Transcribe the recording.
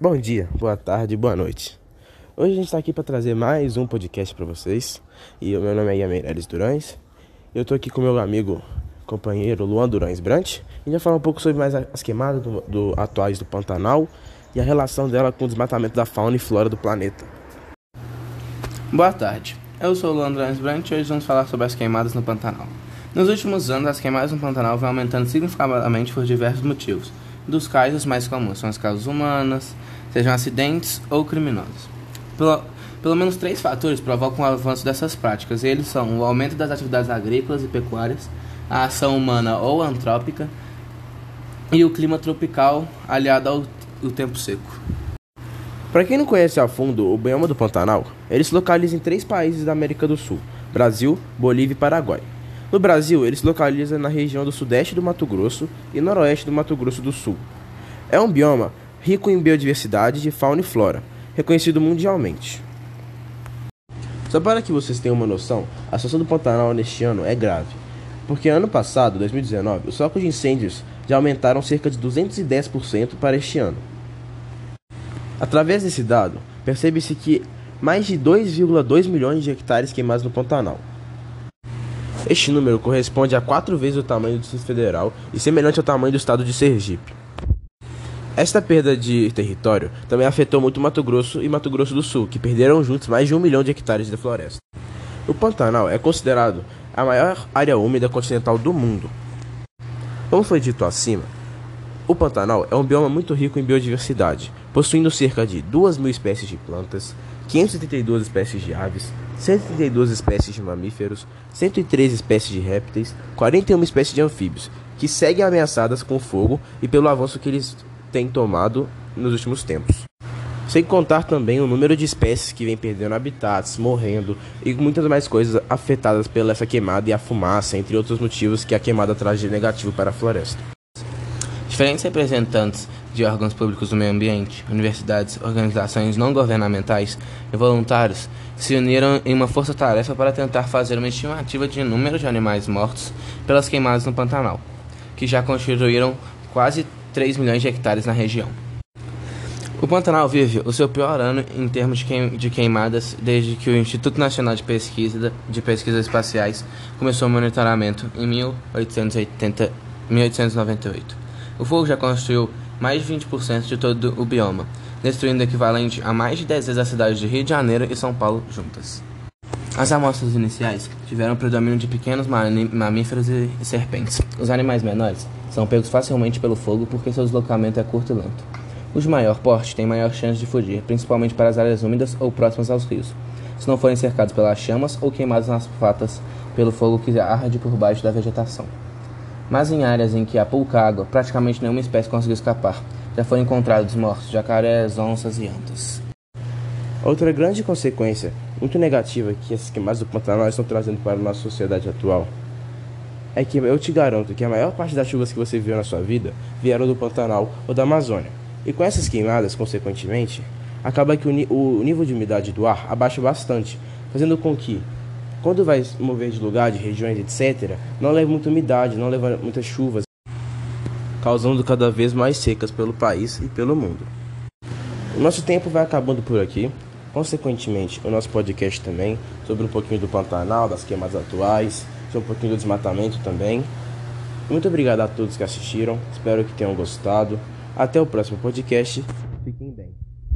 Bom dia, boa tarde, boa noite. Hoje a gente está aqui para trazer mais um podcast para vocês. E o meu nome é Ian Meirelles Durães. Eu estou aqui com meu amigo, companheiro Luan Durães Brant. E vai falar um pouco sobre mais as queimadas do, do, atuais do Pantanal e a relação dela com o desmatamento da fauna e flora do planeta. Boa tarde, eu sou o Luan Durães Brant e hoje vamos falar sobre as queimadas no Pantanal. Nos últimos anos, as queimadas no Pantanal vêm aumentando significativamente por diversos motivos dos quais os mais comuns são as causas humanas, sejam acidentes ou criminosos. Pelo, pelo menos três fatores provocam o avanço dessas práticas, eles são o aumento das atividades agrícolas e pecuárias, a ação humana ou antrópica e o clima tropical aliado ao, ao tempo seco. Para quem não conhece a fundo o bioma do Pantanal, ele se localiza em três países da América do Sul: Brasil, Bolívia e Paraguai. No Brasil, ele se localiza na região do sudeste do Mato Grosso e noroeste do Mato Grosso do Sul. É um bioma rico em biodiversidade de fauna e flora, reconhecido mundialmente. Só para que vocês tenham uma noção, a situação do Pantanal neste ano é grave, porque ano passado, 2019, os focos de incêndios já aumentaram cerca de 210% para este ano. Através desse dado, percebe-se que mais de 2,2 milhões de hectares queimados no Pantanal, este número corresponde a quatro vezes o tamanho do Distrito Federal e semelhante ao tamanho do estado de Sergipe. Esta perda de território também afetou muito Mato Grosso e Mato Grosso do Sul, que perderam juntos mais de um milhão de hectares de floresta. O Pantanal é considerado a maior área úmida continental do mundo. Como foi dito acima, o Pantanal é um bioma muito rico em biodiversidade, possuindo cerca de 2 mil espécies de plantas, 532 espécies de aves, 132 espécies de mamíferos, 103 espécies de répteis, 41 espécies de anfíbios, que seguem ameaçadas com fogo e pelo avanço que eles têm tomado nos últimos tempos. Sem contar também o número de espécies que vem perdendo habitats, morrendo e muitas mais coisas afetadas pela essa queimada e a fumaça, entre outros motivos que a queimada traz de negativo para a floresta. Diferentes representantes de órgãos públicos do meio ambiente, universidades, organizações não governamentais e voluntários se uniram em uma força-tarefa para tentar fazer uma estimativa de número de animais mortos pelas queimadas no Pantanal, que já constituíram quase 3 milhões de hectares na região. O Pantanal vive o seu pior ano em termos de queimadas desde que o Instituto Nacional de Pesquisa de Pesquisas Espaciais começou o monitoramento em 1880, 1898. O fogo já construiu mais de 20% de todo o bioma, destruindo o equivalente a mais de 10 vezes as cidades de Rio de Janeiro e São Paulo juntas. As amostras iniciais tiveram predomínio de pequenos mamíferos e serpentes. Os animais menores são pegos facilmente pelo fogo porque seu deslocamento é curto e lento. Os de maior porte têm maior chance de fugir, principalmente para as áreas úmidas ou próximas aos rios, se não forem cercados pelas chamas ou queimados nas patas pelo fogo que arde por baixo da vegetação. Mas em áreas em que há pouca água, praticamente nenhuma espécie conseguiu escapar. Já foram encontrados mortos jacarés, onças e antas. Outra grande consequência, muito negativa, que essas queimadas do Pantanal estão trazendo para a nossa sociedade atual é que eu te garanto que a maior parte das chuvas que você viu na sua vida vieram do Pantanal ou da Amazônia. E com essas queimadas, consequentemente, acaba que o, o nível de umidade do ar abaixa bastante, fazendo com que quando vai mover de lugar, de regiões, etc., não leva muita umidade, não leva muitas chuvas, causando cada vez mais secas pelo país e pelo mundo. O nosso tempo vai acabando por aqui. Consequentemente, o nosso podcast também, sobre um pouquinho do Pantanal, das queimadas atuais, sobre um pouquinho do desmatamento também. Muito obrigado a todos que assistiram, espero que tenham gostado. Até o próximo podcast